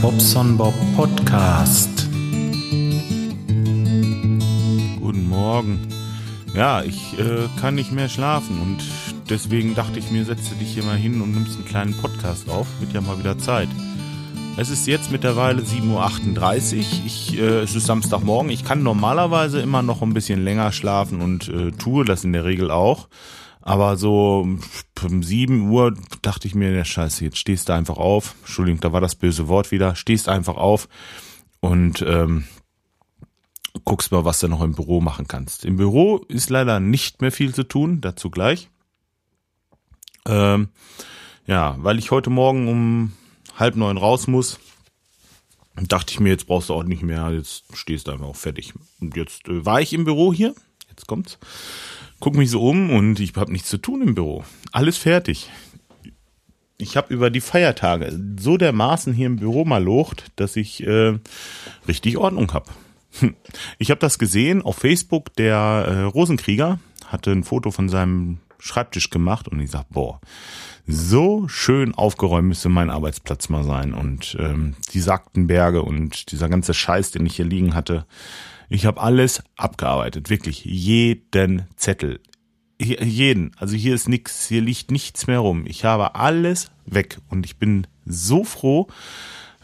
Bobson Bob Podcast. Guten Morgen. Ja, ich äh, kann nicht mehr schlafen und deswegen dachte ich mir, setze dich hier mal hin und nimmst einen kleinen Podcast auf. Wird ja mal wieder Zeit. Es ist jetzt mittlerweile 7.38 Uhr. Ich, äh, es ist Samstagmorgen. Ich kann normalerweise immer noch ein bisschen länger schlafen und äh, tue das in der Regel auch. Aber so um 7 Uhr dachte ich mir, der Scheiße, jetzt stehst du einfach auf. Entschuldigung, da war das böse Wort wieder. Stehst einfach auf und ähm, guckst mal, was du noch im Büro machen kannst. Im Büro ist leider nicht mehr viel zu tun, dazu gleich. Ähm, ja, weil ich heute Morgen um halb neun raus muss, dachte ich mir, jetzt brauchst du auch nicht mehr, jetzt stehst du einfach auch fertig. Und jetzt äh, war ich im Büro hier, jetzt kommt's guck mich so um und ich habe nichts zu tun im Büro. Alles fertig. Ich habe über die Feiertage so dermaßen hier im Büro mal locht, dass ich äh, richtig Ordnung habe. Ich habe das gesehen auf Facebook. Der äh, Rosenkrieger hatte ein Foto von seinem Schreibtisch gemacht und ich sag, boah, so schön aufgeräumt müsste mein Arbeitsplatz mal sein. Und ähm, die Berge und dieser ganze Scheiß, den ich hier liegen hatte, ich habe alles abgearbeitet, wirklich jeden Zettel. Jeden. Also hier ist nichts, hier liegt nichts mehr rum. Ich habe alles weg und ich bin so froh,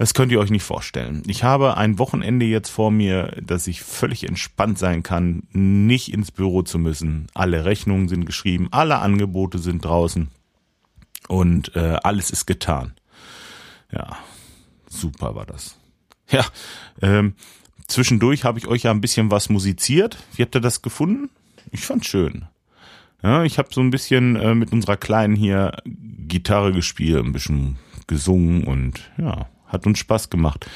das könnt ihr euch nicht vorstellen. Ich habe ein Wochenende jetzt vor mir, dass ich völlig entspannt sein kann, nicht ins Büro zu müssen. Alle Rechnungen sind geschrieben, alle Angebote sind draußen und äh, alles ist getan. Ja, super war das. Ja, ähm, Zwischendurch habe ich euch ja ein bisschen was musiziert. Wie habt ihr das gefunden? Ich fand's schön. Ja, ich habe so ein bisschen äh, mit unserer Kleinen hier Gitarre gespielt, ein bisschen gesungen und ja, hat uns Spaß gemacht.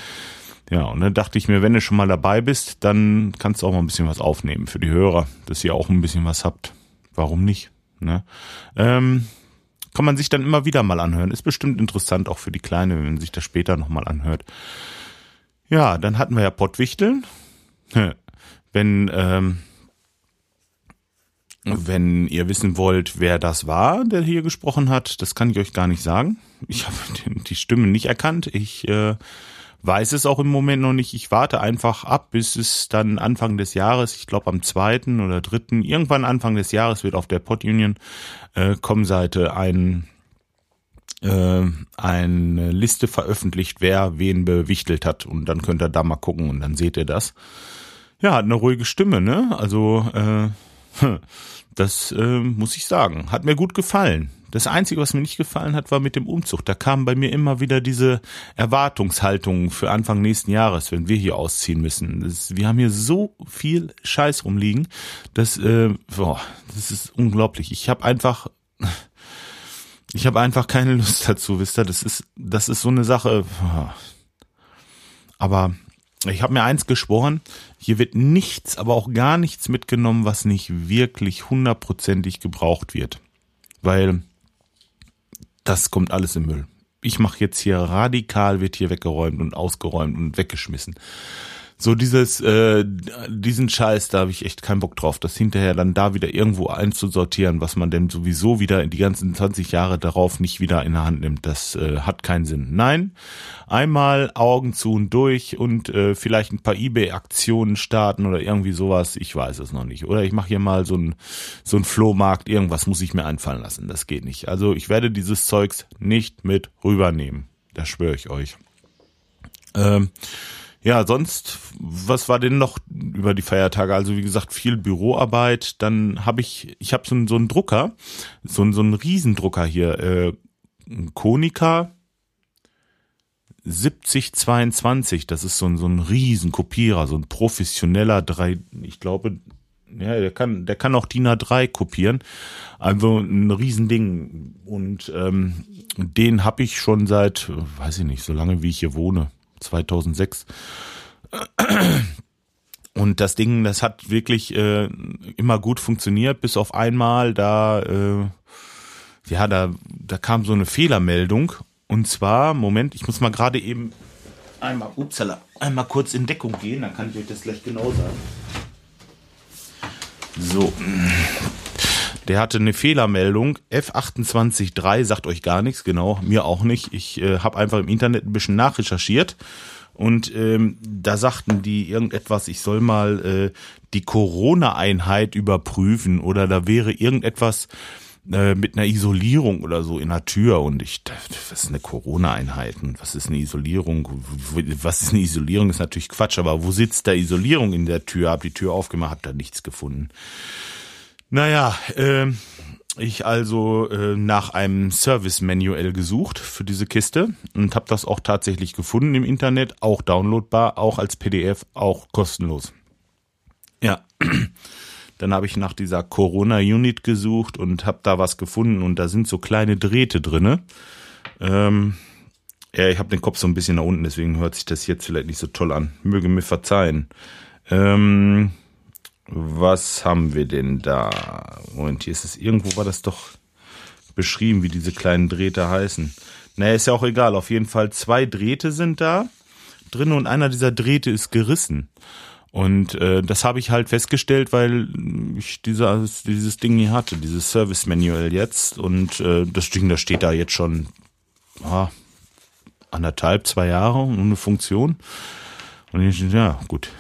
Ja, und dann dachte ich mir, wenn du schon mal dabei bist, dann kannst du auch mal ein bisschen was aufnehmen für die Hörer, dass ihr auch ein bisschen was habt. Warum nicht? Ne? Ähm, kann man sich dann immer wieder mal anhören. Ist bestimmt interessant auch für die Kleine, wenn man sich das später nochmal anhört. Ja, dann hatten wir ja Pottwichteln. Wenn, ähm, wenn ihr wissen wollt, wer das war, der hier gesprochen hat, das kann ich euch gar nicht sagen. Ich habe die Stimmen nicht erkannt. Ich äh, weiß es auch im Moment noch nicht. Ich warte einfach ab, bis es dann Anfang des Jahres, ich glaube am zweiten oder dritten, irgendwann Anfang des Jahres wird auf der Pod Union äh, Com-Seite ein äh, eine Liste veröffentlicht, wer wen bewichtelt hat. Und dann könnt ihr da mal gucken und dann seht ihr das. Ja, hat eine ruhige Stimme, ne? Also, äh, das äh, muss ich sagen. Hat mir gut gefallen. Das Einzige, was mir nicht gefallen hat, war mit dem Umzug. Da kamen bei mir immer wieder diese Erwartungshaltungen für Anfang nächsten Jahres, wenn wir hier ausziehen müssen. Das, wir haben hier so viel Scheiß rumliegen, dass, äh, boah, das ist unglaublich. Ich habe einfach ich habe einfach keine Lust dazu, wisst ihr, das ist, das ist so eine Sache. Aber ich habe mir eins geschworen, hier wird nichts, aber auch gar nichts mitgenommen, was nicht wirklich hundertprozentig gebraucht wird. Weil das kommt alles im Müll. Ich mache jetzt hier radikal, wird hier weggeräumt und ausgeräumt und weggeschmissen so dieses, äh, diesen Scheiß, da habe ich echt keinen Bock drauf, das hinterher dann da wieder irgendwo einzusortieren, was man denn sowieso wieder in die ganzen 20 Jahre darauf nicht wieder in der Hand nimmt. Das äh, hat keinen Sinn. Nein, einmal Augen zu und durch und äh, vielleicht ein paar Ebay-Aktionen starten oder irgendwie sowas. Ich weiß es noch nicht. Oder ich mache hier mal so ein so ein Flohmarkt. Irgendwas muss ich mir einfallen lassen. Das geht nicht. Also ich werde dieses Zeugs nicht mit rübernehmen. Das schwöre ich euch. Ähm, ja, sonst, was war denn noch über die Feiertage? Also wie gesagt, viel Büroarbeit. Dann habe ich, ich habe so, einen, so einen Drucker, so, einen, so einen Riesendrucker hier, äh, Konica 7022. Das ist so ein, so ein Riesenkopierer, so ein professioneller drei, ich glaube, ja, der kann, der kann auch DIN A3 kopieren. Also ein Riesending. Und ähm, den habe ich schon seit, weiß ich nicht, so lange wie ich hier wohne. 2006. Und das Ding, das hat wirklich äh, immer gut funktioniert, bis auf einmal da, äh, ja, da, da kam so eine Fehlermeldung. Und zwar, Moment, ich muss mal gerade eben einmal, upsala, einmal kurz in Deckung gehen, dann kann ich euch das gleich genau sagen. So. Der hatte eine Fehlermeldung. F283 sagt euch gar nichts, genau, mir auch nicht. Ich äh, habe einfach im Internet ein bisschen nachrecherchiert. Und ähm, da sagten die irgendetwas, ich soll mal äh, die Corona-Einheit überprüfen oder da wäre irgendetwas äh, mit einer Isolierung oder so in der Tür und ich dachte, was ist eine Corona-Einheit und was ist eine Isolierung? Was ist eine Isolierung? Ist natürlich Quatsch, aber wo sitzt da Isolierung in der Tür? Hab die Tür aufgemacht, hab da nichts gefunden. Naja, äh, ich also äh, nach einem Service-Manual gesucht für diese Kiste und habe das auch tatsächlich gefunden im Internet, auch downloadbar, auch als PDF, auch kostenlos. Ja, dann habe ich nach dieser Corona-Unit gesucht und habe da was gefunden und da sind so kleine Drähte drinne. Ähm, ja, ich habe den Kopf so ein bisschen nach unten, deswegen hört sich das jetzt vielleicht nicht so toll an. Möge mir verzeihen. Ähm, was haben wir denn da? Moment, hier ist es irgendwo, war das doch beschrieben, wie diese kleinen Drähte heißen. Naja, ist ja auch egal. Auf jeden Fall zwei Drähte sind da drin und einer dieser Drähte ist gerissen. Und äh, das habe ich halt festgestellt, weil ich dieses, dieses Ding hier hatte, dieses Service Manual jetzt. Und äh, das Ding, das steht da jetzt schon ah, anderthalb, zwei Jahre ohne Funktion. Und ich, ja, gut,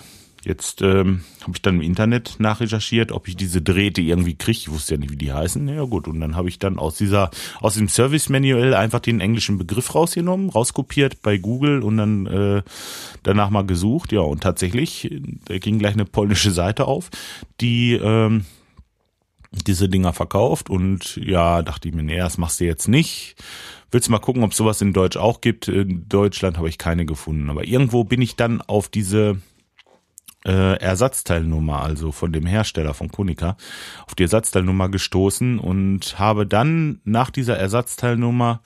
Jetzt ähm, habe ich dann im Internet nachrecherchiert, ob ich diese Drähte irgendwie kriege. Ich wusste ja nicht, wie die heißen. Ja gut, und dann habe ich dann aus dieser, aus dem Service Manual einfach den englischen Begriff rausgenommen, rauskopiert bei Google und dann äh, danach mal gesucht. Ja, und tatsächlich, da ging gleich eine polnische Seite auf, die ähm, diese Dinger verkauft. Und ja, dachte ich mir, nee, das machst du jetzt nicht. Willst du mal gucken, ob sowas in Deutsch auch gibt? In Deutschland habe ich keine gefunden. Aber irgendwo bin ich dann auf diese äh, Ersatzteilnummer, also von dem Hersteller von Konica, auf die Ersatzteilnummer gestoßen und habe dann nach dieser Ersatzteilnummer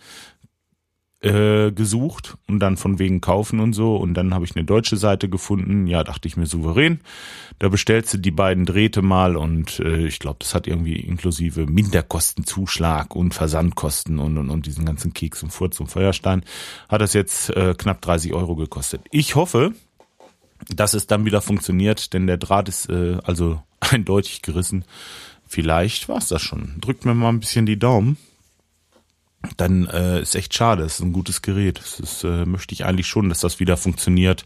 äh, gesucht und dann von wegen kaufen und so und dann habe ich eine deutsche Seite gefunden, ja, dachte ich mir souverän. Da bestellst du die beiden Drähte mal und äh, ich glaube, das hat irgendwie inklusive Minderkostenzuschlag und Versandkosten und, und, und diesen ganzen Keks und Furz und Feuerstein hat das jetzt äh, knapp 30 Euro gekostet. Ich hoffe, dass es dann wieder funktioniert, denn der Draht ist äh, also eindeutig gerissen. Vielleicht war es das schon. Drückt mir mal ein bisschen die Daumen. Dann äh, ist echt schade. Es ist ein gutes Gerät. Das ist, äh, möchte ich eigentlich schon, dass das wieder funktioniert.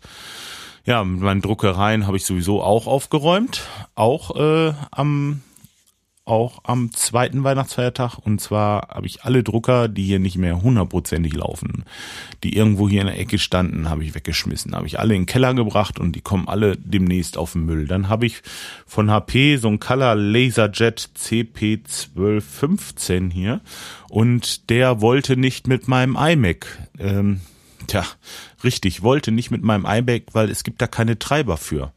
Ja, mit meinen Druckereien habe ich sowieso auch aufgeräumt. Auch äh, am auch am zweiten Weihnachtsfeiertag. Und zwar habe ich alle Drucker, die hier nicht mehr hundertprozentig laufen, die irgendwo hier in der Ecke standen, habe ich weggeschmissen. Habe ich alle in den Keller gebracht und die kommen alle demnächst auf den Müll. Dann habe ich von HP so ein Color Laserjet CP1215 hier und der wollte nicht mit meinem iMac. Ähm, tja, richtig, wollte nicht mit meinem iMac, weil es gibt da keine Treiber für.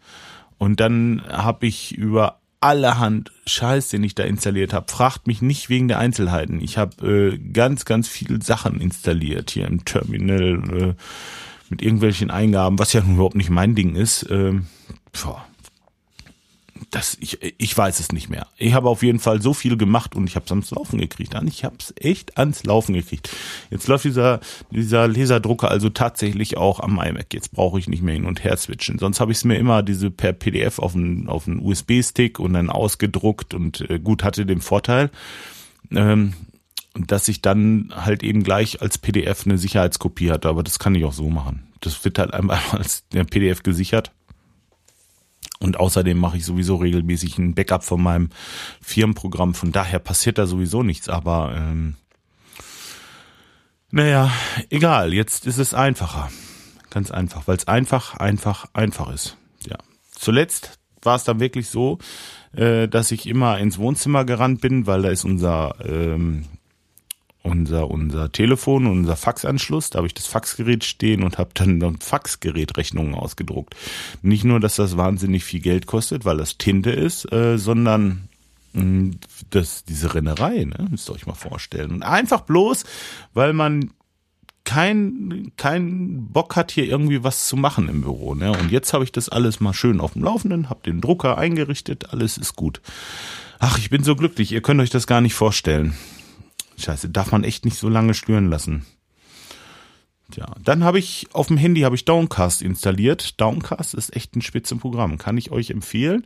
Und dann habe ich über allerhand Scheiß, den ich da installiert habe. Fragt mich nicht wegen der Einzelheiten. Ich habe äh, ganz, ganz viele Sachen installiert hier im Terminal äh, mit irgendwelchen Eingaben, was ja überhaupt nicht mein Ding ist. Ähm, boah, das, ich, ich weiß es nicht mehr. Ich habe auf jeden Fall so viel gemacht und ich habe es ans Laufen gekriegt. Ich habe es echt ans Laufen gekriegt. Jetzt läuft dieser, dieser Laserdrucker also tatsächlich auch am iMac. Jetzt brauche ich nicht mehr hin und her switchen. Sonst habe ich es mir immer diese per PDF auf einen, auf einen USB-Stick und dann ausgedruckt und äh, gut hatte den Vorteil, ähm, dass ich dann halt eben gleich als PDF eine Sicherheitskopie hatte. Aber das kann ich auch so machen. Das wird halt einmal als PDF gesichert und außerdem mache ich sowieso regelmäßig ein Backup von meinem Firmenprogramm. Von daher passiert da sowieso nichts. Aber ähm, naja, egal. Jetzt ist es einfacher. Ganz einfach, weil es einfach, einfach, einfach ist. Ja. Zuletzt war es dann wirklich so, äh, dass ich immer ins Wohnzimmer gerannt bin, weil da ist unser ähm, unser, unser Telefon und unser Faxanschluss. Da habe ich das Faxgerät stehen und habe dann, dann Faxgerätrechnungen ausgedruckt. Nicht nur, dass das wahnsinnig viel Geld kostet, weil das Tinte ist, äh, sondern mh, hm, das, diese Rennerei, ne? müsst ihr euch mal vorstellen. Und einfach bloß, weil man kein, kein Bock hat, hier irgendwie was zu machen im Büro. Ne? Und jetzt habe ich das alles mal schön auf dem Laufenden, habe den Drucker eingerichtet, alles ist gut. Ach, ich bin so glücklich, ihr könnt euch das gar nicht vorstellen. Scheiße, darf man echt nicht so lange stören lassen. Tja, dann habe ich auf dem Handy habe ich Downcast installiert. Downcast ist echt ein Spitzenprogramm, kann ich euch empfehlen.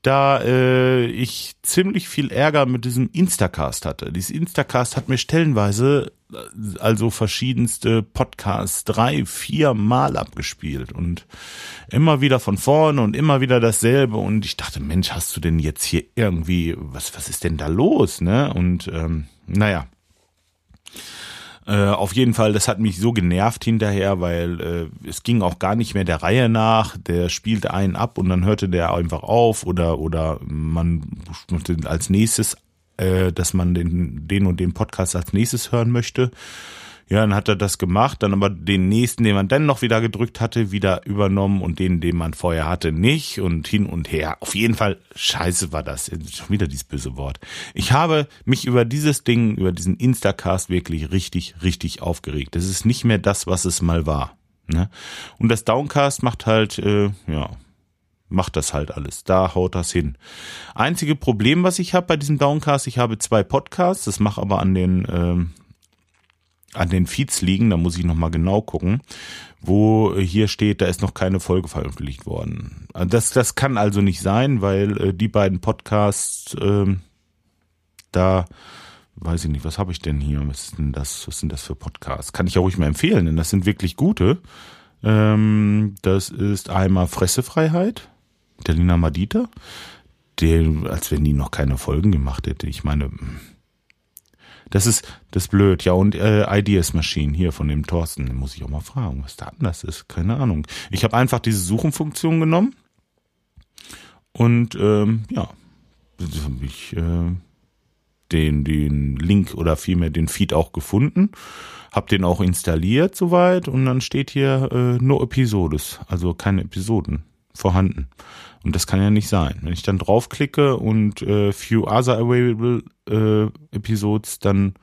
Da äh, ich ziemlich viel Ärger mit diesem Instacast hatte. Dieses Instacast hat mir stellenweise äh, also verschiedenste Podcasts drei, vier Mal abgespielt und immer wieder von vorne und immer wieder dasselbe. Und ich dachte, Mensch, hast du denn jetzt hier irgendwie, was, was ist denn da los? Ne? Und ähm, naja, äh, auf jeden Fall, das hat mich so genervt hinterher, weil äh, es ging auch gar nicht mehr der Reihe nach. Der spielte einen ab und dann hörte der einfach auf oder oder man als nächstes, äh, dass man den den und den Podcast als nächstes hören möchte. Ja, dann hat er das gemacht, dann aber den nächsten, den man dann noch wieder gedrückt hatte, wieder übernommen und den, den man vorher hatte, nicht und hin und her. Auf jeden Fall scheiße war das. Schon wieder dieses böse Wort. Ich habe mich über dieses Ding, über diesen Instacast wirklich richtig, richtig aufgeregt. Das ist nicht mehr das, was es mal war. Ne? Und das Downcast macht halt, äh, ja, macht das halt alles. Da haut das hin. Einzige Problem, was ich habe bei diesem Downcast, ich habe zwei Podcasts, das mache aber an den ähm, an den Feeds liegen, da muss ich nochmal genau gucken, wo hier steht, da ist noch keine Folge veröffentlicht worden. Das, das kann also nicht sein, weil äh, die beiden Podcasts, äh, da weiß ich nicht, was habe ich denn hier? Was ist denn das? Was sind das für Podcasts? Kann ich ja ruhig mal empfehlen, denn das sind wirklich gute. Ähm, das ist einmal Fressefreiheit, der Lina Madita, der, als wenn die noch keine Folgen gemacht hätte. Ich meine, das ist das ist blöd. Ja, und äh, Ideas Machine hier von dem Thorsten. Den muss ich auch mal fragen, was da anders ist. Keine Ahnung. Ich habe einfach diese Suchenfunktion genommen und ähm, ja, ich äh, den, den Link oder vielmehr den Feed auch gefunden. Hab den auch installiert soweit und dann steht hier äh, no Episodes, also keine Episoden vorhanden. Und das kann ja nicht sein. Wenn ich dann draufklicke und äh, Few Other Available äh, Episodes, dann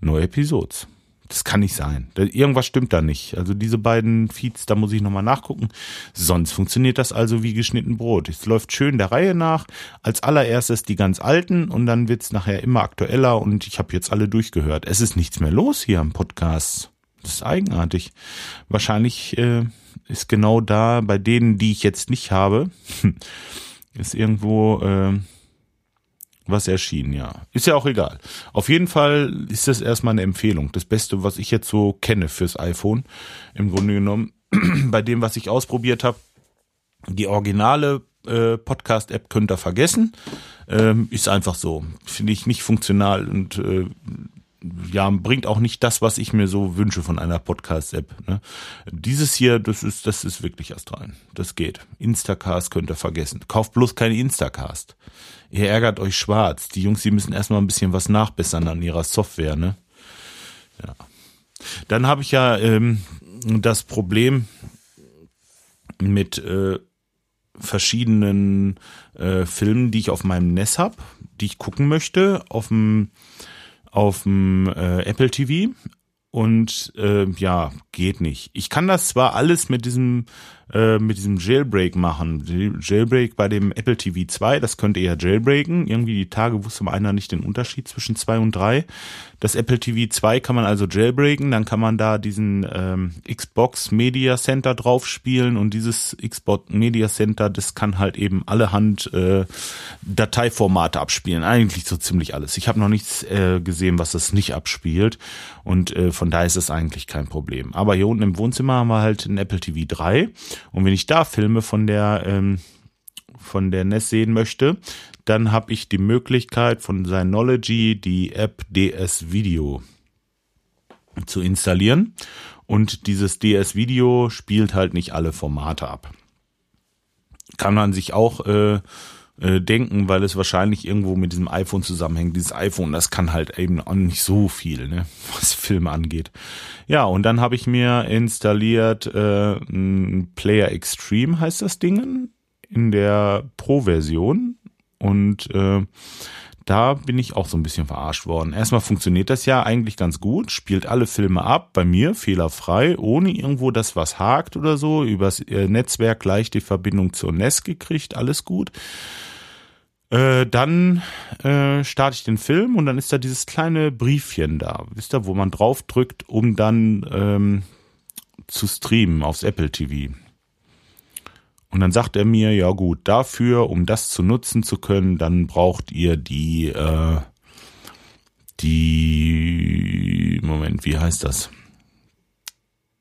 neue Episodes. Das kann nicht sein. Irgendwas stimmt da nicht. Also diese beiden Feeds, da muss ich nochmal nachgucken. Sonst funktioniert das also wie geschnitten Brot. Es läuft schön der Reihe nach. Als allererstes die ganz alten und dann wird's nachher immer aktueller und ich habe jetzt alle durchgehört. Es ist nichts mehr los hier am Podcast. Das ist eigenartig. Wahrscheinlich äh, ist genau da bei denen, die ich jetzt nicht habe, ist irgendwo äh, was erschienen, ja. Ist ja auch egal. Auf jeden Fall ist das erstmal eine Empfehlung. Das Beste, was ich jetzt so kenne fürs iPhone, im Grunde genommen, bei dem, was ich ausprobiert habe, die originale äh, Podcast-App könnt ihr vergessen. Ähm, ist einfach so. Finde ich nicht funktional und äh, ja, bringt auch nicht das, was ich mir so wünsche von einer Podcast-App. Ne? Dieses hier, das ist, das ist wirklich rein. Das geht. Instacast könnt ihr vergessen. Kauft bloß keine Instacast. Ihr ärgert euch schwarz. Die Jungs, die müssen erstmal ein bisschen was nachbessern an ihrer Software, ne? Ja. Dann habe ich ja ähm, das Problem mit äh, verschiedenen äh, Filmen, die ich auf meinem NES habe, die ich gucken möchte, auf dem auf dem äh, Apple TV und äh, ja, geht nicht. Ich kann das zwar alles mit diesem äh, mit diesem Jailbreak machen. Jailbreak bei dem Apple TV 2, das könnte ihr ja jailbreaken. Irgendwie die Tage wusste mal einer nicht den Unterschied zwischen 2 und 3. Das Apple TV 2 kann man also jailbreaken, dann kann man da diesen ähm, Xbox Media Center drauf spielen und dieses Xbox Media Center, das kann halt eben allerhand äh, Dateiformate abspielen. Eigentlich so ziemlich alles. Ich habe noch nichts äh, gesehen, was das nicht abspielt und äh, von daher ist es eigentlich kein Problem. Aber hier unten im Wohnzimmer haben wir halt ein Apple TV 3 und wenn ich da Filme von der ähm, von der NES sehen möchte, dann habe ich die Möglichkeit von Synology die App DS Video zu installieren und dieses DS Video spielt halt nicht alle Formate ab. Kann man sich auch äh, äh, denken, weil es wahrscheinlich irgendwo mit diesem iPhone zusammenhängt. Dieses iPhone, das kann halt eben auch nicht so viel, ne, was Filme angeht. Ja, und dann habe ich mir installiert äh, Player Extreme heißt das Ding in der Pro-Version und äh, da bin ich auch so ein bisschen verarscht worden. Erstmal funktioniert das ja eigentlich ganz gut, spielt alle Filme ab, bei mir fehlerfrei, ohne irgendwo das was hakt oder so, übers äh, Netzwerk gleich die Verbindung zur NES gekriegt, alles gut. Äh, dann äh, starte ich den Film und dann ist da dieses kleine Briefchen da, wisst ihr, wo man drauf drückt, um dann ähm, zu streamen aufs Apple TV. Und dann sagt er mir, ja gut, dafür, um das zu nutzen zu können, dann braucht ihr die, äh, die, Moment, wie heißt das?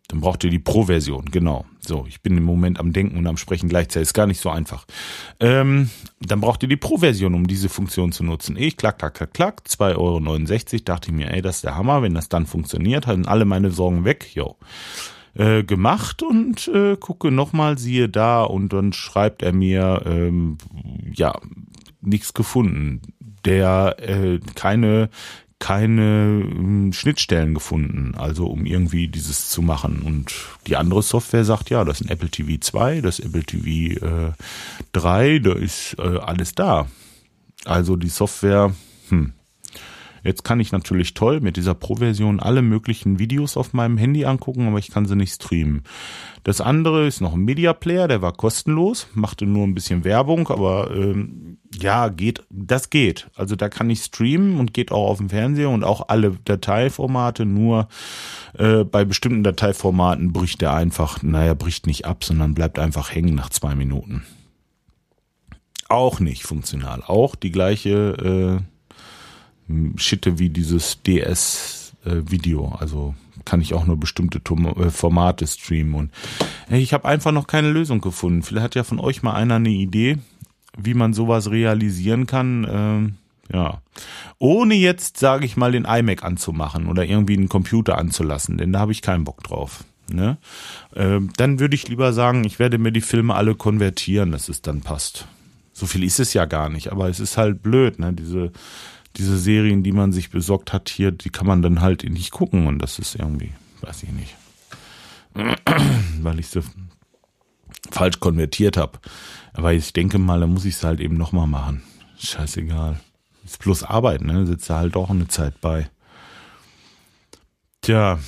Dann braucht ihr die Pro-Version, genau. So, ich bin im Moment am Denken und am Sprechen gleichzeitig. Ist gar nicht so einfach. Ähm, dann braucht ihr die Pro-Version, um diese Funktion zu nutzen. Ich klack, klack, klack, klack, 2,69 Euro. Dachte ich mir, ey, das ist der Hammer. Wenn das dann funktioniert, halten alle meine Sorgen weg. Jo. Äh, gemacht und äh, gucke nochmal, siehe da und dann schreibt er mir, ähm, ja, nichts gefunden. Der äh, keine keine äh, Schnittstellen gefunden, also um irgendwie dieses zu machen. Und die andere Software sagt, ja, das ist ein Apple TV 2, das Apple TV äh, 3, da ist äh, alles da. Also die Software, hm, Jetzt kann ich natürlich toll mit dieser Pro-Version alle möglichen Videos auf meinem Handy angucken, aber ich kann sie nicht streamen. Das andere ist noch ein Media Player, der war kostenlos, machte nur ein bisschen Werbung, aber ähm, ja, geht, das geht. Also da kann ich streamen und geht auch auf dem Fernseher und auch alle Dateiformate, nur äh, bei bestimmten Dateiformaten bricht der einfach, naja, bricht nicht ab, sondern bleibt einfach hängen nach zwei Minuten. Auch nicht funktional. Auch die gleiche äh, Schitte wie dieses DS-Video. Äh, also kann ich auch nur bestimmte äh, Formate streamen. Und ich habe einfach noch keine Lösung gefunden. Vielleicht hat ja von euch mal einer eine Idee, wie man sowas realisieren kann. Ähm, ja. Ohne jetzt, sage ich mal, den iMac anzumachen oder irgendwie einen Computer anzulassen, denn da habe ich keinen Bock drauf. Ne? Ähm, dann würde ich lieber sagen, ich werde mir die Filme alle konvertieren, dass es dann passt. So viel ist es ja gar nicht, aber es ist halt blöd, ne? Diese diese Serien, die man sich besorgt hat hier, die kann man dann halt nicht gucken und das ist irgendwie, weiß ich nicht, weil ich sie falsch konvertiert habe. Aber ich denke mal, da muss ich es halt eben nochmal machen. Scheißegal. Ist bloß Arbeit, ne? Sitzt da halt auch eine Zeit bei. Tja,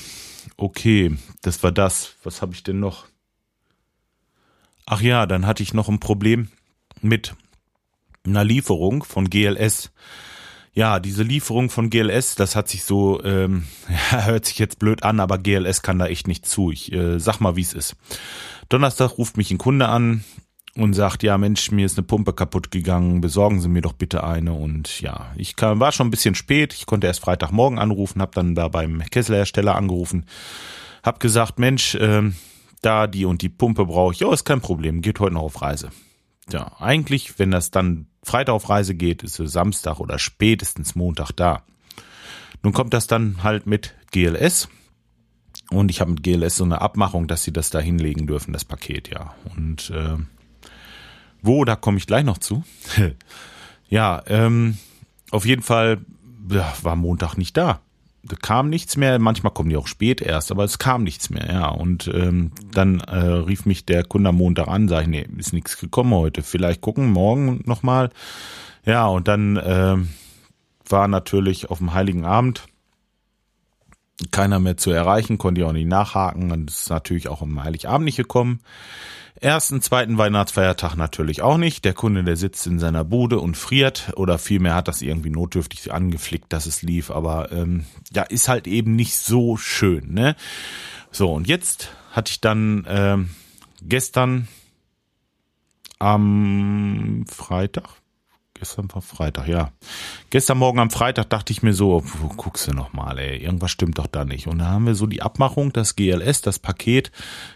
okay, das war das. Was habe ich denn noch? Ach ja, dann hatte ich noch ein Problem mit einer Lieferung von GLS ja, diese Lieferung von GLS, das hat sich so, ähm, hört sich jetzt blöd an, aber GLS kann da echt nicht zu. Ich äh, sag mal, wie es ist. Donnerstag ruft mich ein Kunde an und sagt, ja Mensch, mir ist eine Pumpe kaputt gegangen, besorgen Sie mir doch bitte eine. Und ja, ich kam, war schon ein bisschen spät, ich konnte erst Freitagmorgen anrufen, habe dann da beim Kesselhersteller angerufen, hab gesagt, Mensch, äh, da die und die Pumpe brauche ich. Ja, ist kein Problem, geht heute noch auf Reise. Ja, eigentlich, wenn das dann Freitag auf Reise geht, ist es Samstag oder spätestens Montag da. Nun kommt das dann halt mit GLS. Und ich habe mit GLS so eine Abmachung, dass sie das da hinlegen dürfen, das Paket, ja. Und äh, wo, da komme ich gleich noch zu. ja, ähm, auf jeden Fall ja, war Montag nicht da kam nichts mehr. Manchmal kommen die auch spät erst, aber es kam nichts mehr, ja. Und ähm, dann äh, rief mich der Kunde am Montag an, sag ich, nee, ist nichts gekommen heute. Vielleicht gucken, morgen nochmal. Ja, und dann äh, war natürlich auf dem Heiligen Abend keiner mehr zu erreichen, konnte ich auch nicht nachhaken. Und ist natürlich auch am Heiligabend nicht gekommen. Ersten, zweiten Weihnachtsfeiertag natürlich auch nicht. Der Kunde, der sitzt in seiner Bude und friert oder vielmehr hat das irgendwie notdürftig angeflickt, dass es lief. Aber ähm, ja, ist halt eben nicht so schön. Ne? So, und jetzt hatte ich dann ähm, gestern am Freitag, Gestern war Freitag, ja. Gestern Morgen am Freitag dachte ich mir so, wo guckst du nochmal, ey, irgendwas stimmt doch da nicht. Und da haben wir so die Abmachung, dass GLS das Paket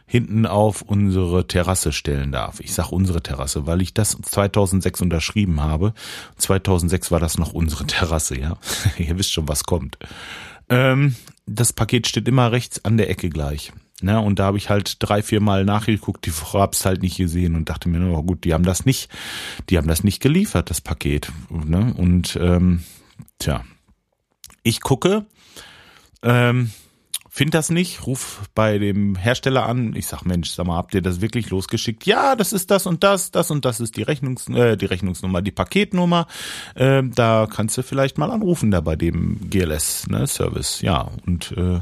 hinten auf unsere Terrasse stellen darf. Ich sag unsere Terrasse, weil ich das 2006 unterschrieben habe. 2006 war das noch unsere Terrasse, ja. Ihr wisst schon, was kommt. Ähm, das Paket steht immer rechts an der Ecke gleich. Ne, und da habe ich halt drei, vier Mal nachgeguckt, die Frau hab's halt nicht gesehen und dachte mir, oh gut, die haben das nicht, die haben das nicht geliefert, das Paket. Ne? Und ähm, tja, ich gucke, ähm, finde das nicht, ruf bei dem Hersteller an. Ich sag, Mensch, sag mal, habt ihr das wirklich losgeschickt? Ja, das ist das und das, das und das ist die Rechnungs äh, die Rechnungsnummer, die Paketnummer. Äh, da kannst du vielleicht mal anrufen da bei dem GLS ne, Service. Ja und äh,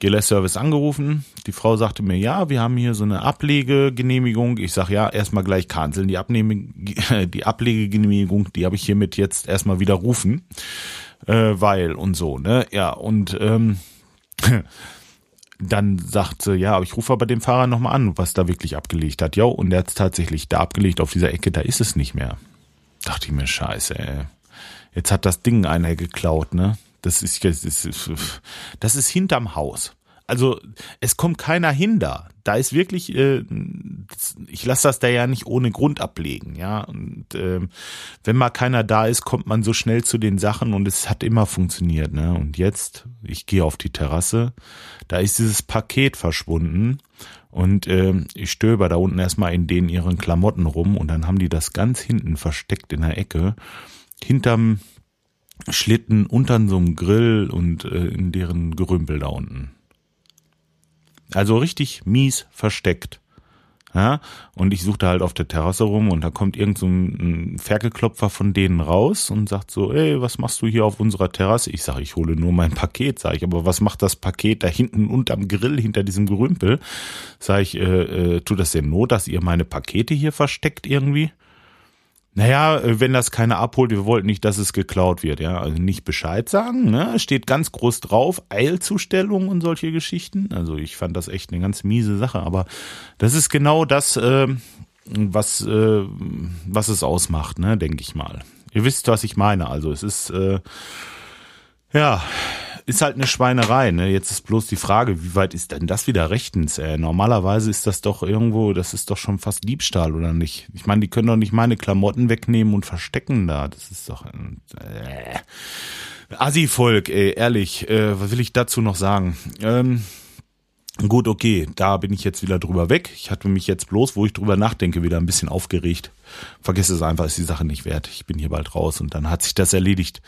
GLS-Service angerufen. Die Frau sagte mir, ja, wir haben hier so eine Ablegegenehmigung. Ich sag ja, erstmal gleich canceln. Die, Abnehm die Ablegegenehmigung, die habe ich hiermit jetzt erstmal widerrufen. Äh, weil und so, ne? Ja, und ähm, dann sagt sie, ja, aber ich rufe aber dem Fahrer nochmal an, was da wirklich abgelegt hat. Ja, und der hat es tatsächlich da abgelegt, auf dieser Ecke, da ist es nicht mehr. Dachte ich mir, scheiße, ey. Jetzt hat das Ding einer geklaut, ne? Das ist, das ist, das ist hinterm Haus. Also es kommt keiner hin da. Da ist wirklich, äh, ich lasse das da ja nicht ohne Grund ablegen, ja. Und äh, wenn mal keiner da ist, kommt man so schnell zu den Sachen und es hat immer funktioniert, ne. Und jetzt, ich gehe auf die Terrasse, da ist dieses Paket verschwunden und äh, ich stöber da unten erstmal in den ihren Klamotten rum und dann haben die das ganz hinten versteckt in der Ecke, hinterm Schlitten, unter so einem Grill und äh, in deren Gerümpel da unten. Also richtig mies versteckt. Ja, und ich suchte halt auf der Terrasse rum und da kommt irgend so ein Ferkelklopfer von denen raus und sagt so, ey, was machst du hier auf unserer Terrasse? Ich sage, ich hole nur mein Paket, sage ich, aber was macht das Paket da hinten unterm Grill, hinter diesem Gerümpel? Sag ich, äh, äh, tut das denn Not, dass ihr meine Pakete hier versteckt irgendwie? Naja, äh, wenn das keiner abholt, wir wollten nicht, dass es geklaut wird, ja. Also nicht Bescheid sagen, ne? Steht ganz groß drauf, Eilzustellung und solche Geschichten. Also ich fand das echt eine ganz miese Sache, aber das ist genau das, äh, was, äh, was es ausmacht, ne, denke ich mal. Ihr wisst, was ich meine. Also es ist, äh, ja, ist halt eine Schweinerei. Ne? Jetzt ist bloß die Frage, wie weit ist denn das wieder rechtens? Äh, normalerweise ist das doch irgendwo, das ist doch schon fast Diebstahl, oder nicht? Ich meine, die können doch nicht meine Klamotten wegnehmen und verstecken da. Das ist doch... Äh, Assi-Volk, ey, ehrlich, äh, was will ich dazu noch sagen? Ähm, Gut, okay, da bin ich jetzt wieder drüber weg. Ich hatte mich jetzt bloß, wo ich drüber nachdenke, wieder ein bisschen aufgeregt. Vergiss es einfach, ist die Sache nicht wert. Ich bin hier bald raus und dann hat sich das erledigt.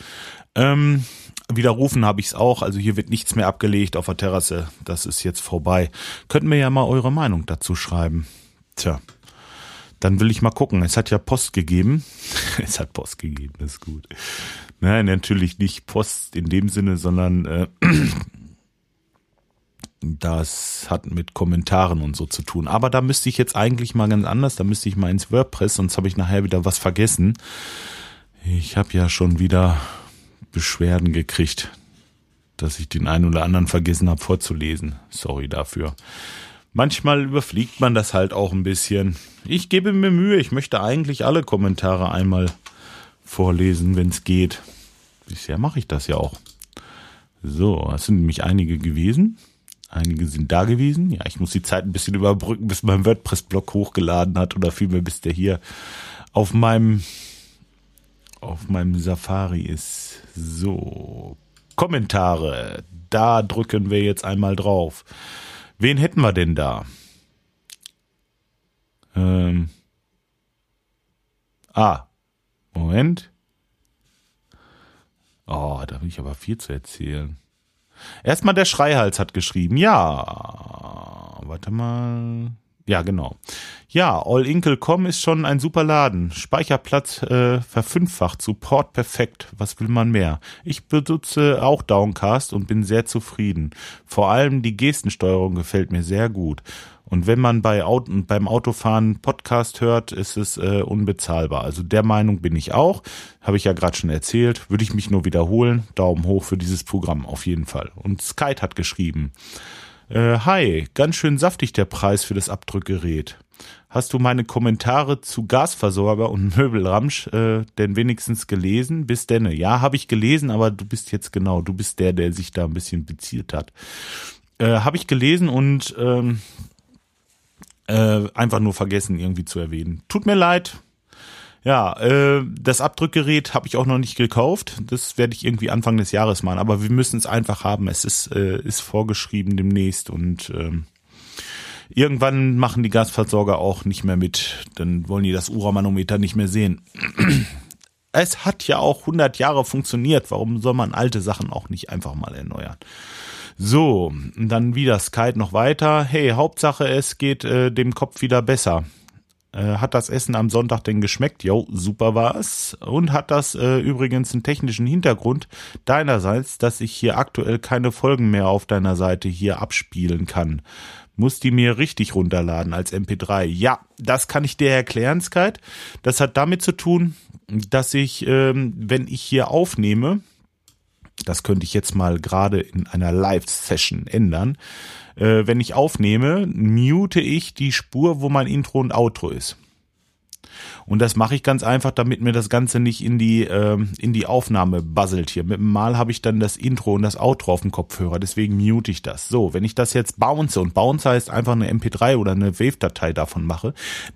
Ähm, Widerrufen habe ich es auch, also hier wird nichts mehr abgelegt auf der Terrasse. Das ist jetzt vorbei. Könnten mir ja mal eure Meinung dazu schreiben. Tja, dann will ich mal gucken. Es hat ja Post gegeben. es hat Post gegeben, ist gut. Nein, natürlich nicht Post in dem Sinne, sondern äh, das hat mit Kommentaren und so zu tun. Aber da müsste ich jetzt eigentlich mal ganz anders, da müsste ich mal ins WordPress, sonst habe ich nachher wieder was vergessen. Ich habe ja schon wieder Beschwerden gekriegt, dass ich den einen oder anderen vergessen habe vorzulesen. Sorry dafür. Manchmal überfliegt man das halt auch ein bisschen. Ich gebe mir Mühe, ich möchte eigentlich alle Kommentare einmal vorlesen, wenn es geht. Bisher mache ich das ja auch. So, es sind nämlich einige gewesen. Einige sind da gewesen. Ja, ich muss die Zeit ein bisschen überbrücken, bis mein WordPress-Blog hochgeladen hat oder vielmehr bis der hier auf meinem auf meinem Safari ist. So, Kommentare. Da drücken wir jetzt einmal drauf. Wen hätten wir denn da? Ähm. Ah, Moment. Oh, da will ich aber viel zu erzählen. Erstmal der Schreihals hat geschrieben. Ja, warte mal. Ja, genau. Ja, allinkle.com ist schon ein super Laden. Speicherplatz äh, verfünffacht, Support perfekt. Was will man mehr? Ich benutze auch Downcast und bin sehr zufrieden. Vor allem die Gestensteuerung gefällt mir sehr gut. Und wenn man bei Auto, beim Autofahren Podcast hört, ist es äh, unbezahlbar. Also der Meinung bin ich auch. Habe ich ja gerade schon erzählt. Würde ich mich nur wiederholen. Daumen hoch für dieses Programm auf jeden Fall. Und Skype hat geschrieben. Äh, hi, ganz schön saftig der Preis für das Abdrückgerät. Hast du meine Kommentare zu Gasversorger und Möbelramsch äh, denn wenigstens gelesen? Bis denne. Ja, habe ich gelesen, aber du bist jetzt genau, du bist der, der sich da ein bisschen bezielt hat. Äh, habe ich gelesen und ähm, äh, einfach nur vergessen irgendwie zu erwähnen. Tut mir leid, ja, äh, das Abdrückgerät habe ich auch noch nicht gekauft. Das werde ich irgendwie Anfang des Jahres machen. Aber wir müssen es einfach haben. Es ist, äh, ist vorgeschrieben demnächst und ähm, irgendwann machen die Gasversorger auch nicht mehr mit. Dann wollen die das Uramanometer nicht mehr sehen. Es hat ja auch 100 Jahre funktioniert. Warum soll man alte Sachen auch nicht einfach mal erneuern? So, dann wieder Skype noch weiter. Hey, Hauptsache es geht äh, dem Kopf wieder besser. Äh, hat das Essen am Sonntag denn geschmeckt? Jo, super war's. Und hat das äh, übrigens einen technischen Hintergrund deinerseits, dass ich hier aktuell keine Folgen mehr auf deiner Seite hier abspielen kann. Muss die mir richtig runterladen als MP3? Ja, das kann ich dir erklären, Skype. Das hat damit zu tun, dass ich, ähm, wenn ich hier aufnehme, das könnte ich jetzt mal gerade in einer Live-Session ändern. Äh, wenn ich aufnehme, mute ich die Spur, wo mein Intro und Outro ist. Und das mache ich ganz einfach, damit mir das Ganze nicht in die, äh, in die Aufnahme buzzelt hier. Mit dem Mal habe ich dann das Intro und das Outro auf dem Kopfhörer, deswegen mute ich das. So, wenn ich das jetzt bounce und bounce heißt einfach eine MP3 oder eine Wave-Datei davon mache,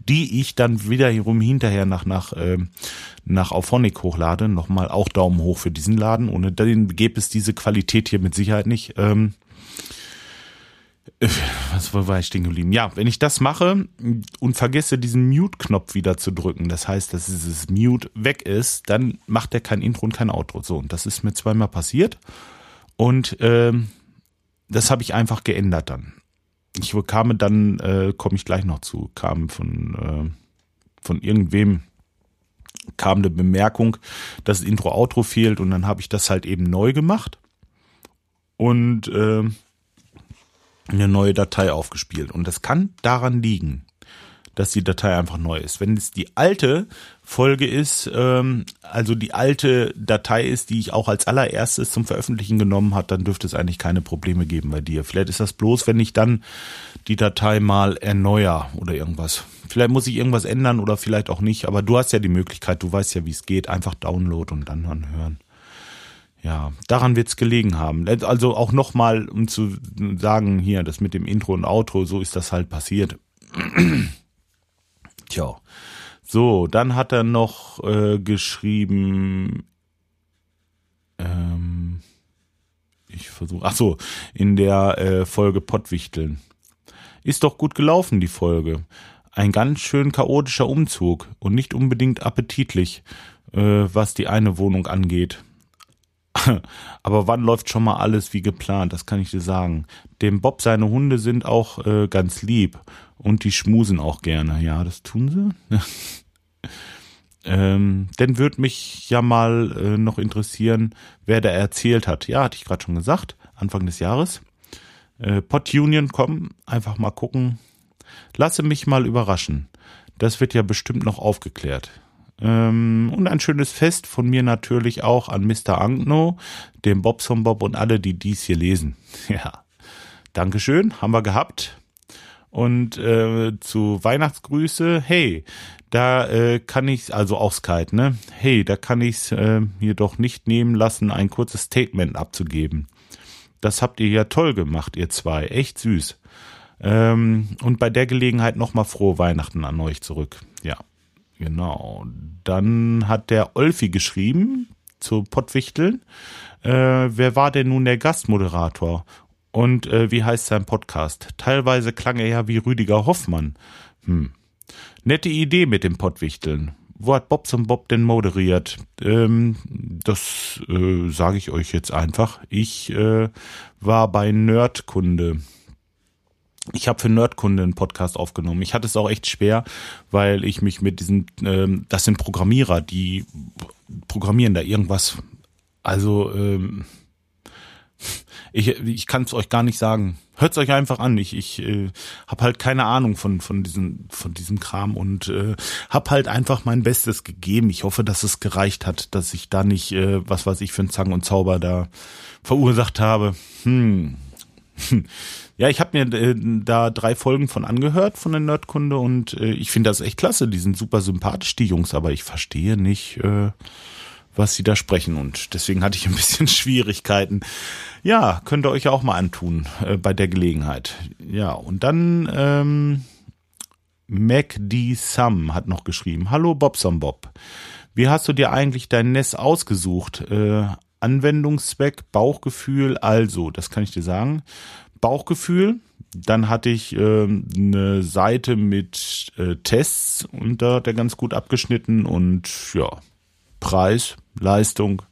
die ich dann wiederum hinterher nach, nach, äh, nach Auphonic hochlade, nochmal auch Daumen hoch für diesen Laden. Ohne den gäbe es diese Qualität hier mit Sicherheit nicht. Ähm, was war ich stehen geblieben? Ja, wenn ich das mache und vergesse, diesen Mute-Knopf wieder zu drücken, das heißt, dass dieses Mute weg ist, dann macht er kein Intro und kein Outro. So, und das ist mir zweimal passiert. Und ähm, das habe ich einfach geändert dann. Ich bekam dann, äh, komme ich gleich noch zu, kam von, äh, von irgendwem kam eine Bemerkung, dass das Intro-Outro fehlt und dann habe ich das halt eben neu gemacht. Und äh, eine neue Datei aufgespielt. Und das kann daran liegen, dass die Datei einfach neu ist. Wenn es die alte Folge ist, ähm, also die alte Datei ist, die ich auch als allererstes zum Veröffentlichen genommen hat, dann dürfte es eigentlich keine Probleme geben bei dir. Vielleicht ist das bloß, wenn ich dann die Datei mal erneuere oder irgendwas. Vielleicht muss ich irgendwas ändern oder vielleicht auch nicht, aber du hast ja die Möglichkeit, du weißt ja, wie es geht, einfach Download und dann anhören. Ja, daran wird's gelegen haben. Also auch nochmal, um zu sagen, hier, das mit dem Intro und Outro, so ist das halt passiert. Tja. So, dann hat er noch äh, geschrieben, ähm, ich versuche, ach so, in der äh, Folge Pottwichteln. Ist doch gut gelaufen, die Folge. Ein ganz schön chaotischer Umzug und nicht unbedingt appetitlich, äh, was die eine Wohnung angeht. Aber wann läuft schon mal alles wie geplant? Das kann ich dir sagen. Dem Bob seine Hunde sind auch äh, ganz lieb und die schmusen auch gerne. Ja, das tun sie. ähm, denn würde mich ja mal äh, noch interessieren, wer da erzählt hat. Ja, hatte ich gerade schon gesagt, Anfang des Jahres. Äh, Pot Union, komm, einfach mal gucken. Lasse mich mal überraschen. Das wird ja bestimmt noch aufgeklärt. Ähm, und ein schönes Fest von mir natürlich auch an Mr. Angno, dem Bobson Bob und alle, die dies hier lesen. Ja, Dankeschön, haben wir gehabt. Und äh, zu Weihnachtsgrüße, hey, da äh, kann ich, also auch Skype, ne? Hey, da kann ich es äh, mir doch nicht nehmen lassen, ein kurzes Statement abzugeben. Das habt ihr ja toll gemacht, ihr zwei. Echt süß. Ähm, und bei der Gelegenheit nochmal frohe Weihnachten an euch zurück. Ja. Genau. Dann hat der Olfi geschrieben zu Pottwichteln. Äh, wer war denn nun der Gastmoderator? Und äh, wie heißt sein Podcast? Teilweise klang er ja wie Rüdiger Hoffmann. Hm. Nette Idee mit dem Pottwichteln. Wo hat Bobson Bob denn moderiert? Ähm, das äh, sage ich euch jetzt einfach. Ich äh, war bei Nerdkunde ich habe für Nerdkunde einen Podcast aufgenommen. Ich hatte es auch echt schwer, weil ich mich mit diesen, ähm, das sind Programmierer, die programmieren da irgendwas. Also ähm, ich, ich kann es euch gar nicht sagen. Hört's euch einfach an. Ich, ich äh, habe halt keine Ahnung von von diesem von diesem Kram und äh, habe halt einfach mein Bestes gegeben. Ich hoffe, dass es gereicht hat, dass ich da nicht äh, was weiß ich für einen Zang und Zauber da verursacht habe. Hm. Ja, ich habe mir äh, da drei Folgen von angehört von der Nerdkunde und äh, ich finde das echt klasse. Die sind super sympathisch, die Jungs, aber ich verstehe nicht, äh, was sie da sprechen und deswegen hatte ich ein bisschen Schwierigkeiten. Ja, könnt ihr euch auch mal antun äh, bei der Gelegenheit. Ja, und dann ähm, Mac D. Sam hat noch geschrieben. Hallo Bobson Bob. Wie hast du dir eigentlich dein NES ausgesucht? Äh, Anwendungszweck, Bauchgefühl, also, das kann ich dir sagen. Bauchgefühl. Dann hatte ich äh, eine Seite mit äh, Tests und da hat er ganz gut abgeschnitten und ja, Preis, Leistung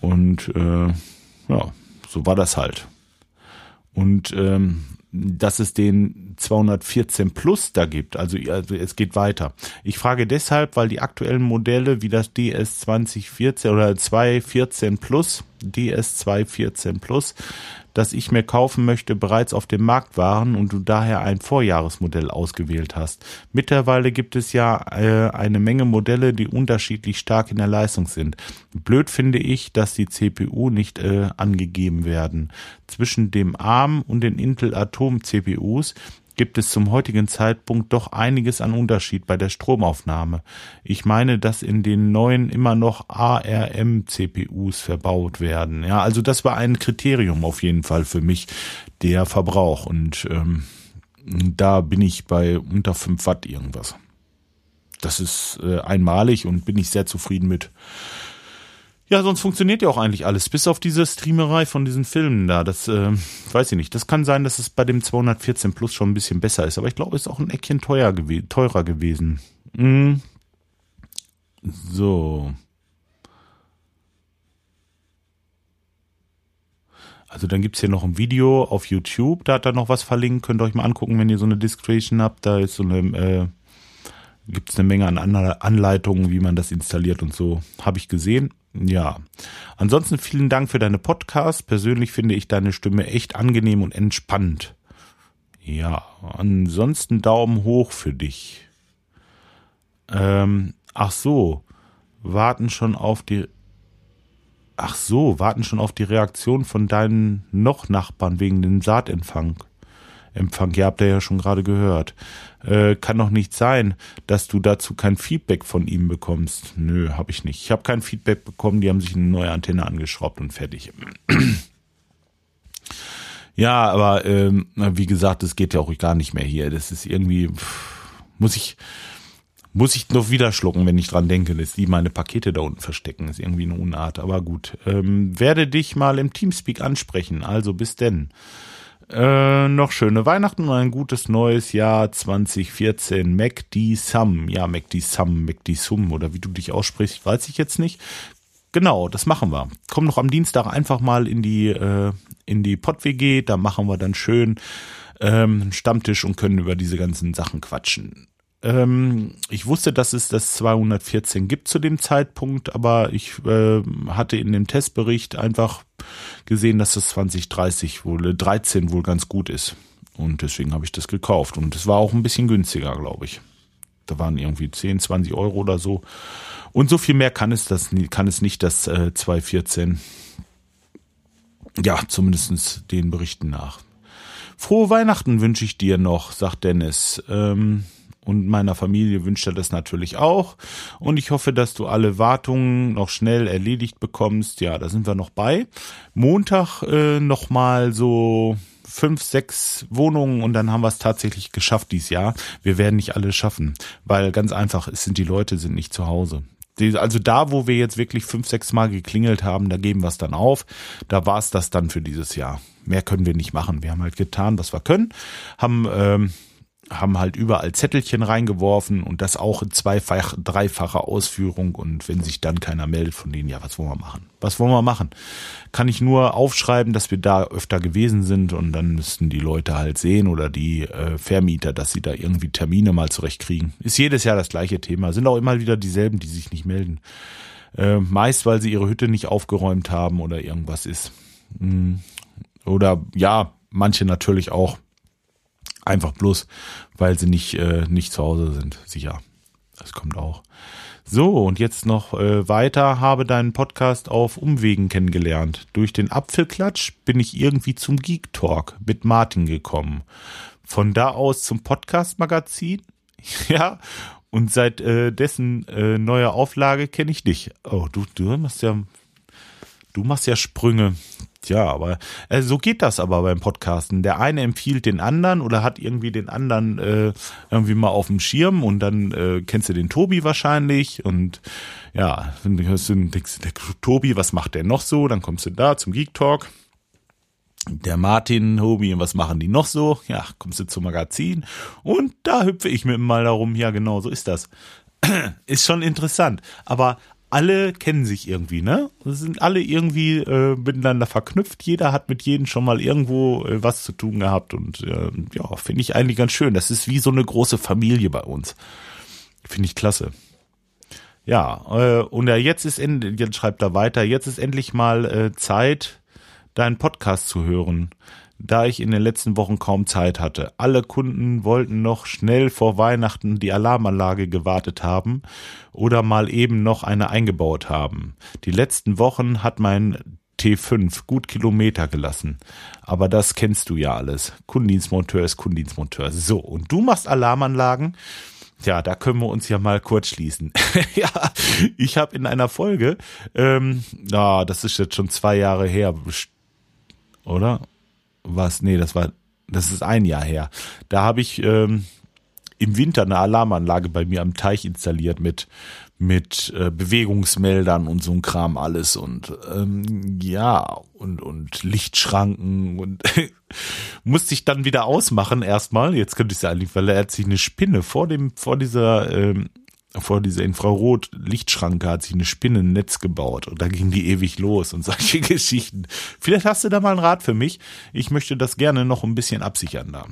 und äh, ja, so war das halt. Und ähm, dass es den 214 Plus da gibt, also, also es geht weiter. Ich frage deshalb, weil die aktuellen Modelle wie das DS 2014 oder 214 Plus, DS214 Plus, das ich mir kaufen möchte, bereits auf dem Markt waren und du daher ein Vorjahresmodell ausgewählt hast. Mittlerweile gibt es ja äh, eine Menge Modelle, die unterschiedlich stark in der Leistung sind. Blöd finde ich, dass die CPU nicht äh, angegeben werden. Zwischen dem ARM und den Intel Atom CPUs gibt es zum heutigen Zeitpunkt doch einiges an Unterschied bei der Stromaufnahme. Ich meine, dass in den neuen immer noch ARM-CPUs verbaut werden. Ja, also das war ein Kriterium auf jeden Fall für mich, der Verbrauch. Und ähm, da bin ich bei unter 5 Watt irgendwas. Das ist äh, einmalig und bin ich sehr zufrieden mit. Ja, sonst funktioniert ja auch eigentlich alles, bis auf diese Streamerei von diesen Filmen da. Das äh, weiß ich nicht. Das kann sein, dass es bei dem 214 Plus schon ein bisschen besser ist, aber ich glaube, es ist auch ein Eckchen teuer gew teurer gewesen. Mm. So. Also dann gibt's hier noch ein Video auf YouTube, da hat er noch was verlinkt, könnt ihr euch mal angucken, wenn ihr so eine Discretion habt. Da ist so eine, äh, gibt's eine Menge an Anleitungen, wie man das installiert und so. Habe ich gesehen. Ja. Ansonsten vielen Dank für deine Podcasts. Persönlich finde ich deine Stimme echt angenehm und entspannt. Ja, ansonsten Daumen hoch für dich. Ähm, ach so, warten schon auf die. Ach so, warten schon auf die Reaktion von deinen noch Nachbarn wegen dem Saatempfang. Empfang. Ihr habt ja schon gerade gehört. Äh, kann doch nicht sein, dass du dazu kein Feedback von ihm bekommst. Nö, habe ich nicht. Ich habe kein Feedback bekommen. Die haben sich eine neue Antenne angeschraubt und fertig. ja, aber ähm, wie gesagt, es geht ja auch gar nicht mehr hier. Das ist irgendwie pff, muss ich muss ich noch wieder schlucken, wenn ich dran denke, dass die meine Pakete da unten verstecken. Ist irgendwie eine Unart, aber gut. Ähm, werde dich mal im Teamspeak ansprechen. Also bis denn. Äh, noch schöne Weihnachten und ein gutes neues Jahr 2014. MacD Sum. Ja, MacD Sum, MacD Sum oder wie du dich aussprichst, weiß ich jetzt nicht. Genau, das machen wir. Komm noch am Dienstag einfach mal in die, äh, in die Pott-WG. Da machen wir dann schön ähm, einen Stammtisch und können über diese ganzen Sachen quatschen. Ähm, ich wusste, dass es das 214 gibt zu dem Zeitpunkt, aber ich äh, hatte in dem Testbericht einfach gesehen, dass das 2030 wohl, 13 wohl ganz gut ist. Und deswegen habe ich das gekauft. Und es war auch ein bisschen günstiger, glaube ich. Da waren irgendwie 10, 20 Euro oder so. Und so viel mehr kann es das kann es nicht, das äh, 214. Ja, zumindestens den Berichten nach. Frohe Weihnachten wünsche ich dir noch, sagt Dennis. Ähm, und meiner Familie wünscht er das natürlich auch. Und ich hoffe, dass du alle Wartungen noch schnell erledigt bekommst. Ja, da sind wir noch bei. Montag äh, nochmal so fünf, sechs Wohnungen und dann haben wir es tatsächlich geschafft dieses Jahr. Wir werden nicht alle schaffen, weil ganz einfach, es sind die Leute sind nicht zu Hause. Also da, wo wir jetzt wirklich fünf, sechs Mal geklingelt haben, da geben wir es dann auf. Da war es das dann für dieses Jahr. Mehr können wir nicht machen. Wir haben halt getan, was wir können, haben ähm, haben halt überall Zettelchen reingeworfen und das auch in zweifach, dreifacher Ausführung. Und wenn sich dann keiner meldet von denen, ja, was wollen wir machen? Was wollen wir machen? Kann ich nur aufschreiben, dass wir da öfter gewesen sind und dann müssten die Leute halt sehen oder die äh, Vermieter, dass sie da irgendwie Termine mal zurechtkriegen. Ist jedes Jahr das gleiche Thema. Sind auch immer wieder dieselben, die sich nicht melden. Äh, meist, weil sie ihre Hütte nicht aufgeräumt haben oder irgendwas ist. Hm. Oder ja, manche natürlich auch Einfach bloß, weil sie nicht, äh, nicht zu Hause sind. Sicher. Das kommt auch. So, und jetzt noch äh, weiter, habe deinen Podcast auf Umwegen kennengelernt. Durch den Apfelklatsch bin ich irgendwie zum Geek Talk mit Martin gekommen. Von da aus zum Podcast-Magazin. ja, und seit äh, dessen äh, neuer Auflage kenne ich dich. Oh, du, du machst ja, du machst ja Sprünge. Ja, aber äh, so geht das aber beim Podcasten. Der eine empfiehlt den anderen oder hat irgendwie den anderen äh, irgendwie mal auf dem Schirm und dann äh, kennst du den Tobi wahrscheinlich und ja, dann hörst du, denkst, der Tobi, was macht der noch so? Dann kommst du da zum Geek Talk. Der Martin, Tobi, was machen die noch so? Ja, kommst du zum Magazin und da hüpfe ich mir mal darum. Ja, genau, so ist das. Ist schon interessant. Aber alle kennen sich irgendwie, ne? Das sind alle irgendwie äh, miteinander verknüpft. Jeder hat mit jedem schon mal irgendwo äh, was zu tun gehabt und äh, ja, finde ich eigentlich ganz schön. Das ist wie so eine große Familie bei uns. Finde ich klasse. Ja, äh, und ja, jetzt ist endlich, jetzt schreibt er weiter, jetzt ist endlich mal äh, Zeit, deinen Podcast zu hören, da ich in den letzten Wochen kaum Zeit hatte. Alle Kunden wollten noch schnell vor Weihnachten die Alarmanlage gewartet haben oder mal eben noch eine eingebaut haben. Die letzten Wochen hat mein T5 gut Kilometer gelassen. Aber das kennst du ja alles. Kundendienstmonteur ist Kundendienstmonteur. So, und du machst Alarmanlagen ja, da können wir uns ja mal kurz schließen. ja, ich habe in einer Folge, ähm, ah, das ist jetzt schon zwei Jahre her, oder? Was? Nee, das war, das ist ein Jahr her. Da habe ich ähm, im Winter eine Alarmanlage bei mir am Teich installiert mit mit äh, Bewegungsmeldern und so ein Kram alles und ähm, ja und und Lichtschranken und musste ich dann wieder ausmachen erstmal. Jetzt könnte ich es eigentlich, weil er hat sich eine Spinne vor dem vor dieser ähm, vor dieser Infrarot-Lichtschranke hat sich eine Spinne ein Netz gebaut und da ging die ewig los und solche Geschichten. Vielleicht hast du da mal einen Rat für mich. Ich möchte das gerne noch ein bisschen absichern da.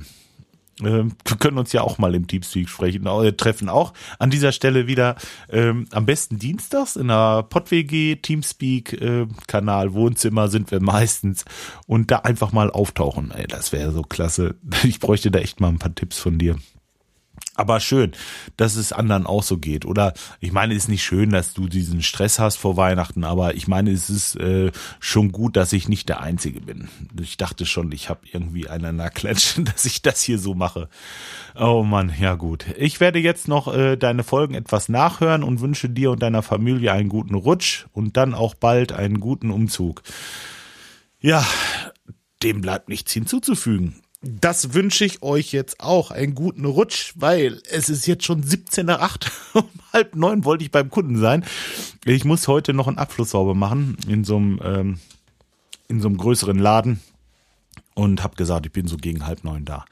Ähm, wir können uns ja auch mal im Teamspeak sprechen, äh, treffen. Auch an dieser Stelle wieder ähm, am besten dienstags in der PodWG Teamspeak äh, Kanal Wohnzimmer sind wir meistens und da einfach mal auftauchen. Ey, das wäre so klasse. Ich bräuchte da echt mal ein paar Tipps von dir. Aber schön, dass es anderen auch so geht. Oder ich meine, es ist nicht schön, dass du diesen Stress hast vor Weihnachten, aber ich meine, es ist äh, schon gut, dass ich nicht der Einzige bin. Ich dachte schon, ich habe irgendwie einen Nackklatsch, dass ich das hier so mache. Oh Mann, ja gut. Ich werde jetzt noch äh, deine Folgen etwas nachhören und wünsche dir und deiner Familie einen guten Rutsch und dann auch bald einen guten Umzug. Ja, dem bleibt nichts hinzuzufügen das wünsche ich euch jetzt auch. Einen guten Rutsch, weil es ist jetzt schon 17 nach 8. Um halb neun wollte ich beim Kunden sein. Ich muss heute noch einen Abfluss sauber machen in so einem, ähm, in so einem größeren Laden und habe gesagt, ich bin so gegen halb neun da.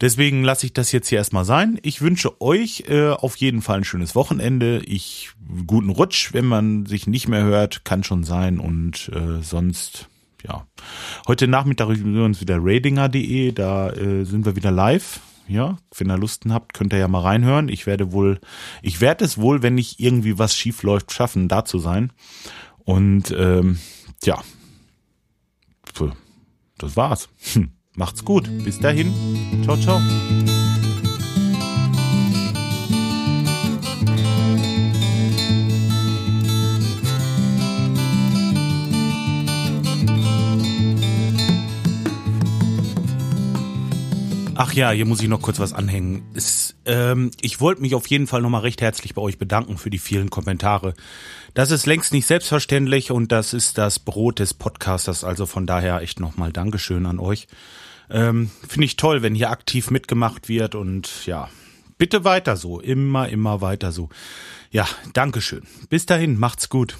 Deswegen lasse ich das jetzt hier erstmal sein. Ich wünsche euch äh, auf jeden Fall ein schönes Wochenende. Ich guten Rutsch, wenn man sich nicht mehr hört, kann schon sein und äh, sonst ja. Heute Nachmittag wir uns wieder radinger.de, da äh, sind wir wieder live. Ja, wenn ihr Lusten habt, könnt ihr ja mal reinhören. Ich werde wohl, ich werde es wohl, wenn nicht irgendwie was schief läuft, schaffen, da zu sein. Und ähm, ja, das war's. Macht's gut. Bis dahin. Ciao, ciao. Ach ja, hier muss ich noch kurz was anhängen. Es, ähm, ich wollte mich auf jeden Fall nochmal recht herzlich bei euch bedanken für die vielen Kommentare. Das ist längst nicht selbstverständlich und das ist das Brot des Podcasters. Also von daher echt nochmal Dankeschön an euch. Ähm, Finde ich toll, wenn hier aktiv mitgemacht wird und ja, bitte weiter so. Immer, immer weiter so. Ja, Dankeschön. Bis dahin, macht's gut.